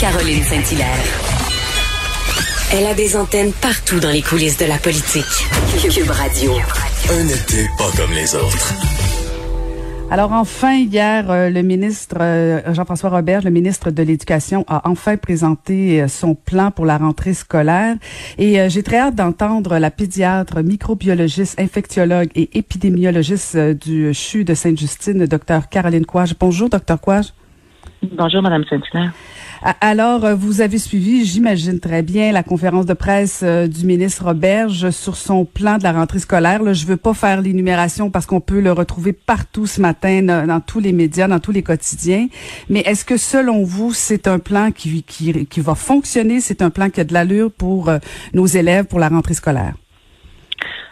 Caroline Saint-Hilaire. Elle a des antennes partout dans les coulisses de la politique. Cube Radio. Un été pas comme les autres. Alors enfin, hier, euh, le ministre euh, Jean-François Robert, le ministre de l'Éducation, a enfin présenté euh, son plan pour la rentrée scolaire. Et j'ai très hâte d'entendre la pédiatre, microbiologiste, infectiologue et épidémiologiste du CHU de Sainte-Justine, Dr Caroline Couage. Bonjour, Dr Couage. Bonjour, Madame Saint-Hilaire. Alors, euh, vous avez suivi, j'imagine très bien, la conférence de presse euh, du ministre Roberge sur son plan de la rentrée scolaire. Là, je veux pas faire l'énumération parce qu'on peut le retrouver partout ce matin dans, tous les médias, dans tous les quotidiens. Mais est-ce que selon vous, c'est un plan qui, va fonctionner? C'est un plan qui a de l'allure pour euh, nos élèves pour la rentrée scolaire?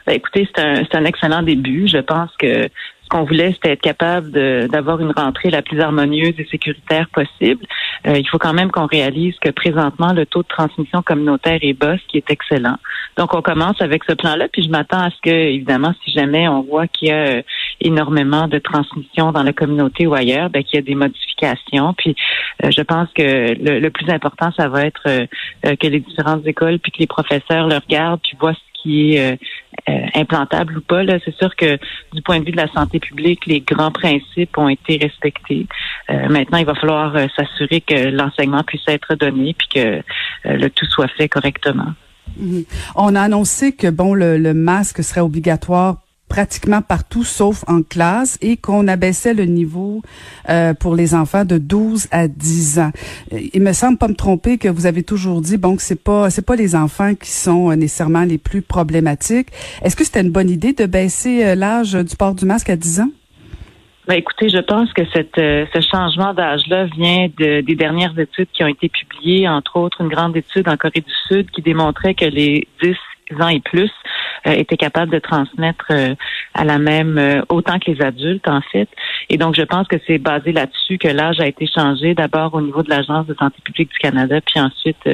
Ben, écoutez, c'est un, un excellent début. Je pense que qu'on voulait, c'était être capable d'avoir une rentrée la plus harmonieuse et sécuritaire possible. Euh, il faut quand même qu'on réalise que présentement, le taux de transmission communautaire est bas, ce qui est excellent. Donc, on commence avec ce plan-là, puis je m'attends à ce que, évidemment, si jamais on voit qu'il y a euh, énormément de transmission dans la communauté ou ailleurs, ben, qu'il y a des modifications. Puis, euh, je pense que le, plus important, ça va être que les différentes écoles, puis que les professeurs le regardent, puis voient ce qui est euh, implantable ou pas. Là, c'est sûr que du point de vue de la santé publique, les grands principes ont été respectés. Euh, maintenant, il va falloir euh, s'assurer que l'enseignement puisse être donné puis que le tout soit fait correctement. Mhm. On a annoncé que bon le masque serait obligatoire pratiquement partout sauf en classe et qu'on abaissait le niveau euh, pour les enfants de 12 à 10 ans. Il me semble pas me tromper que vous avez toujours dit bon que c'est pas c'est pas les enfants qui sont euh, nécessairement les plus problématiques. Est-ce que c'était une bonne idée de baisser euh, l'âge du port du masque à 10 ans? Ben, écoutez, je pense que cette, ce changement d'âge-là vient de, des dernières études qui ont été publiées, entre autres une grande étude en Corée du Sud qui démontrait que les 10 ans et plus euh, étaient capables de transmettre euh, à la même euh, autant que les adultes en fait. Et donc je pense que c'est basé là-dessus que l'âge a été changé d'abord au niveau de l'agence de santé publique du Canada, puis ensuite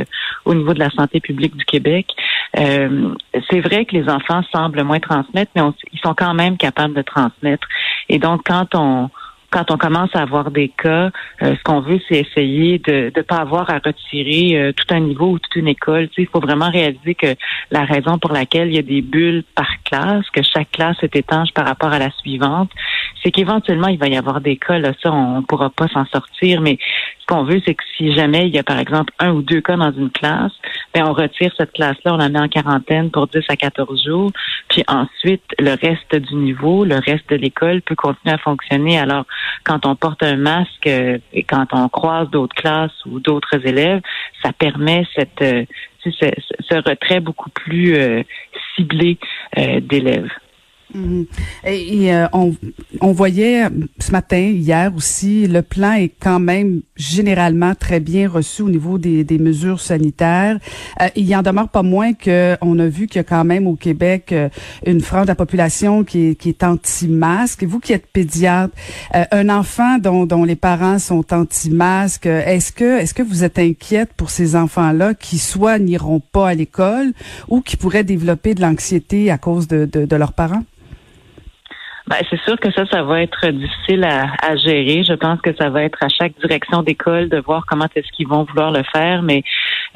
au niveau de la santé publique du Québec. c'est vrai que les enfants semblent moins transmettre, mais ils sont quand même capables de transmettre. Et donc quand on quand on commence à avoir des cas, euh, ce qu'on veut, c'est essayer de ne pas avoir à retirer euh, tout un niveau ou toute une école. Il faut vraiment réaliser que la raison pour laquelle il y a des bulles par classe, que chaque classe est étanche par rapport à la suivante, c'est qu'éventuellement, il va y avoir des cas, là, ça, on ne pourra pas s'en sortir, mais ce qu'on veut, c'est que si jamais il y a, par exemple, un ou deux cas dans une classe, ben, on retire cette classe-là, on la met en quarantaine pour 10 à 14 jours, puis ensuite, le reste du niveau, le reste de l'école peut continuer à fonctionner. Alors, quand on porte un masque euh, et quand on croise d'autres classes ou d'autres élèves, ça permet cette, euh, ce, retrait beaucoup plus euh, ciblé d'élèves. Mhm. Et, on, on, voyait ce matin, hier aussi, le plan est quand même généralement très bien reçu au niveau des, des mesures sanitaires. Euh, il en demeure pas moins que on a vu qu'il y a quand même au Québec euh, une frange de la population qui est, qui est anti-masque. Vous qui êtes pédiatre, un enfant dont, dont les parents sont anti-masque, est-ce que est-ce que vous êtes inquiète pour ces enfants-là qui soit n'iront pas à l'école ou qui pourraient développer de l'anxiété à cause de, de, de leurs parents? Ben, c'est sûr que ça, ça va être difficile à, à, gérer. Je pense que ça va être à chaque direction d'école de voir comment est-ce qu'ils vont vouloir le faire. Mais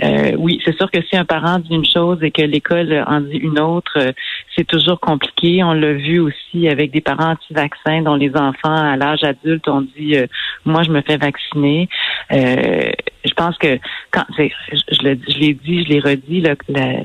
euh, oui, c'est sûr que si un parent dit une chose et que l'école en dit une autre, euh, c'est toujours compliqué. On l'a vu aussi avec des parents anti-vaccins dont les enfants à l'âge adulte ont dit euh, moi je me fais vacciner. je pense que quand je, je l'ai dit, je l'ai redit, là, la,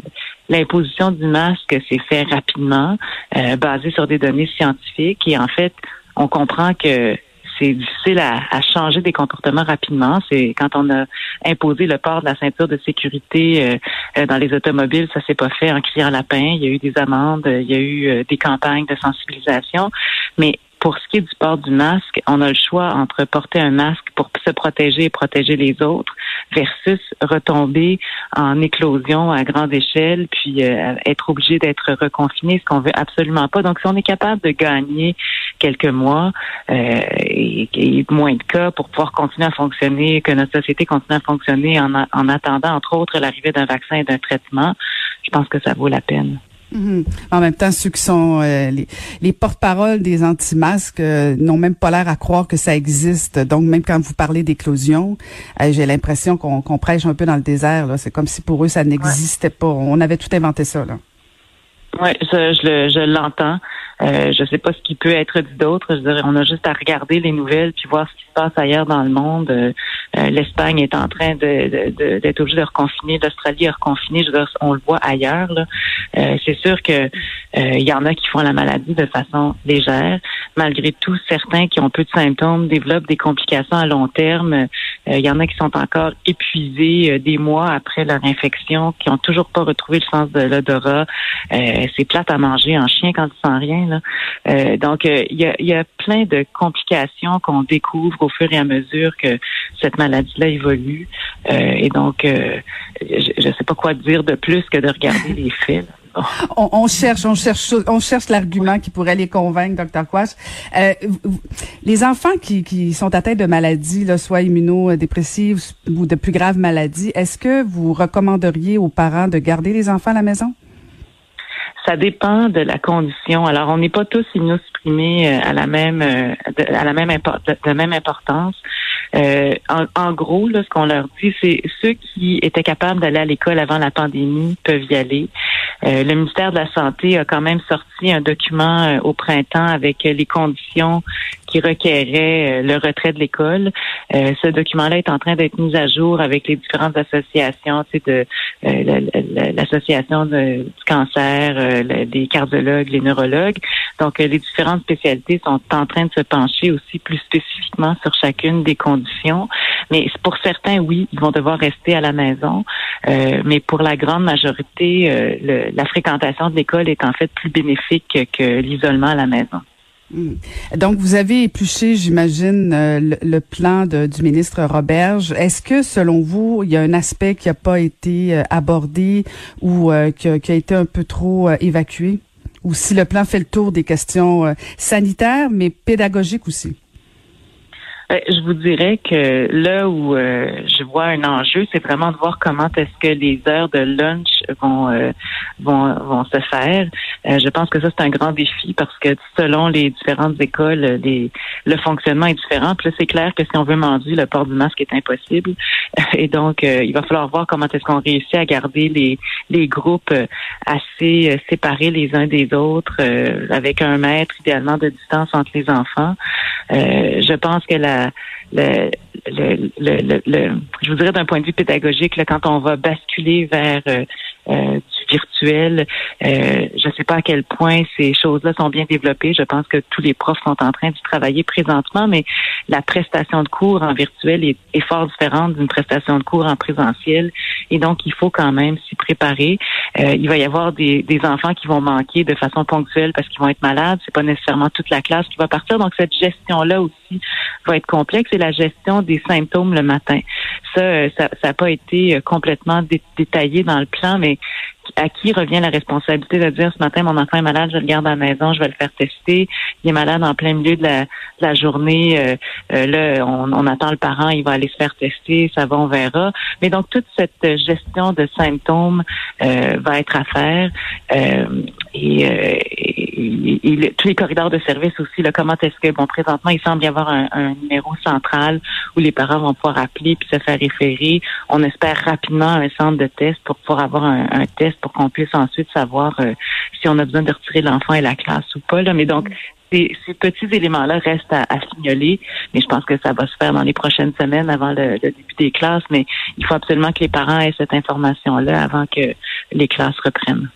L'imposition du masque s'est fait rapidement, euh, basé sur des données scientifiques. Et en fait, on comprend que c'est difficile à, changer des comportements rapidement. C'est quand on a imposé le port de la ceinture de sécurité euh, euh, dans les automobiles, ça s'est pas fait en criant lapin. Il y a eu des amendes, il y a eu des campagnes de sensibilisation, mais pour ce qui est du port du masque, on a le choix entre porter un masque pour se protéger et protéger les autres versus retomber en éclosion à grande échelle puis euh, être obligé d'être reconfiné, ce qu'on veut absolument pas. Donc, si on est capable de gagner quelques mois euh, et, et, moins de cas pour pouvoir continuer à fonctionner, que notre société continue à fonctionner en, en attendant, entre autres, l'arrivée d'un vaccin et d'un traitement, je pense que ça vaut la peine. Mhm. En même temps, ceux qui sont euh, les, porte-parole des anti-masques euh, n'ont même pas l'air à croire que ça existe. Donc, même quand vous parlez d'éclosion, euh, j'ai l'impression qu'on prêche un peu dans le désert. C'est comme si pour eux, ça n'existait pas. On avait tout inventé ça. Là. Oui, je l'entends. Euh, je ne sais pas ce qui peut être dit d'autre. Je dirais, on a juste à regarder les nouvelles puis voir ce qui se passe ailleurs dans le monde. Euh, euh, L'Espagne est en train d'être de, de, obligée de reconfiner. L'Australie a reconfiné. Je veux dire, on le voit ailleurs. C'est sûr que il y en a qui font la maladie de façon légère. Malgré tout, certains qui ont peu de symptômes développent des complications à long terme. Il y en a qui sont encore épuisés des mois après leur infection, qui ont toujours pas retrouvé le sens de l'odorat. C'est plate à manger en chien quand ils sent rien. Euh, donc, euh, il y, a, plein de complications qu'on découvre au fur et à mesure que cette maladie-là évolue. Euh, et donc, je ne sais pas quoi dire de plus que de regarder les faits. On, cherche, on cherche, on cherche l'argument qui pourrait les convaincre, docteur Quash. les enfants qui, sont atteints de maladies, là, soit immunodépressives ou de plus graves maladies, est-ce que vous recommanderiez aux parents de garder les enfants à la maison? ça dépend de la condition. Alors, on n'est pas tous immunosupprimés euh, à la même euh, à la même de même importance. Euh, en, gros, là, ce qu'on leur dit, c'est ceux qui étaient capables d'aller à l'école avant la pandémie peuvent y aller. le ministère de la Santé a quand même sorti un document au printemps avec les conditions qui requéraient le retrait de l'école. ce document-là est en train d'être mis à jour avec les différentes associations, tu sais, de l'association du cancer, euh, des cardiologues, les neurologues. Donc, euh, les différentes spécialités sont en train de se pencher aussi plus spécifiquement sur chacune des conditions. Mais pour certains, oui, ils vont devoir rester à la maison. Euh, mais pour la grande majorité, la fréquentation de l'école est en fait plus bénéfique que l'isolement à la maison. Hmm. Donc, vous avez épluché, j'imagine, le, plan du ministre Roberge. Est-ce que, selon vous, il y a un aspect qui n'a pas été abordé ou qui, a, été un peu trop évacué? Ou si le plan fait le tour des questions sanitaires, mais pédagogiques aussi? Ben, je vous dirais que là où euh, je vois un enjeu, c'est vraiment de voir comment est-ce que les heures de lunch vont euh, vont, vont se faire. Euh, je pense que ça c'est un grand défi parce que selon les différentes écoles, les, le fonctionnement est différent. Puis là, c'est clair que si on veut manger, le port du masque est impossible. Et donc, il va falloir voir comment est-ce qu'on réussit à garder les les groupes assez séparés les uns des autres, avec un mètre idéalement de distance entre les enfants. je pense que la le, je vous dirais d'un point de vue pédagogique, quand on va basculer vers euh, euh, Euh, je ne sais pas à quel point ces choses-là sont bien développées. Je pense que tous les profs sont en train de travailler présentement, mais la prestation de cours en virtuel est, est fort différente d'une prestation de cours en présentiel. Et donc, il faut quand même s'y préparer. Euh, il va y avoir des, des enfants qui vont manquer de façon ponctuelle parce qu'ils vont être malades. C'est pas nécessairement toute la classe qui va partir. Donc, cette gestion-là aussi va être complexe. Et la gestion des symptômes le matin. Ça, ça n'a pas été complètement détaillé dans le plan, mais à qui revient la responsabilité de dire ce matin mon enfant est malade, je le garde à la maison, je vais le faire tester. Il est malade en plein milieu de la, de la journée. Euh, euh, là, on, on, attend le parent, il va aller se faire tester, ça va, on verra. Mais donc toute cette gestion de symptômes euh, va être à faire. et, tous les corridors de service aussi. Là, comment est-ce que bon présentement il semble y avoir un, numéro central où les parents vont pouvoir appeler puis se faire référer. On espère rapidement un centre de test pour pouvoir avoir un, test pour qu'on puisse ensuite savoir euh, si on a besoin de retirer l'enfant et la classe ou pas. Là. Mais donc, ces, petits éléments-là restent à, signaler, mais je pense que ça va se faire dans les prochaines semaines avant le, début des classes. Mais il faut absolument que les parents aient cette information-là avant que les classes reprennent.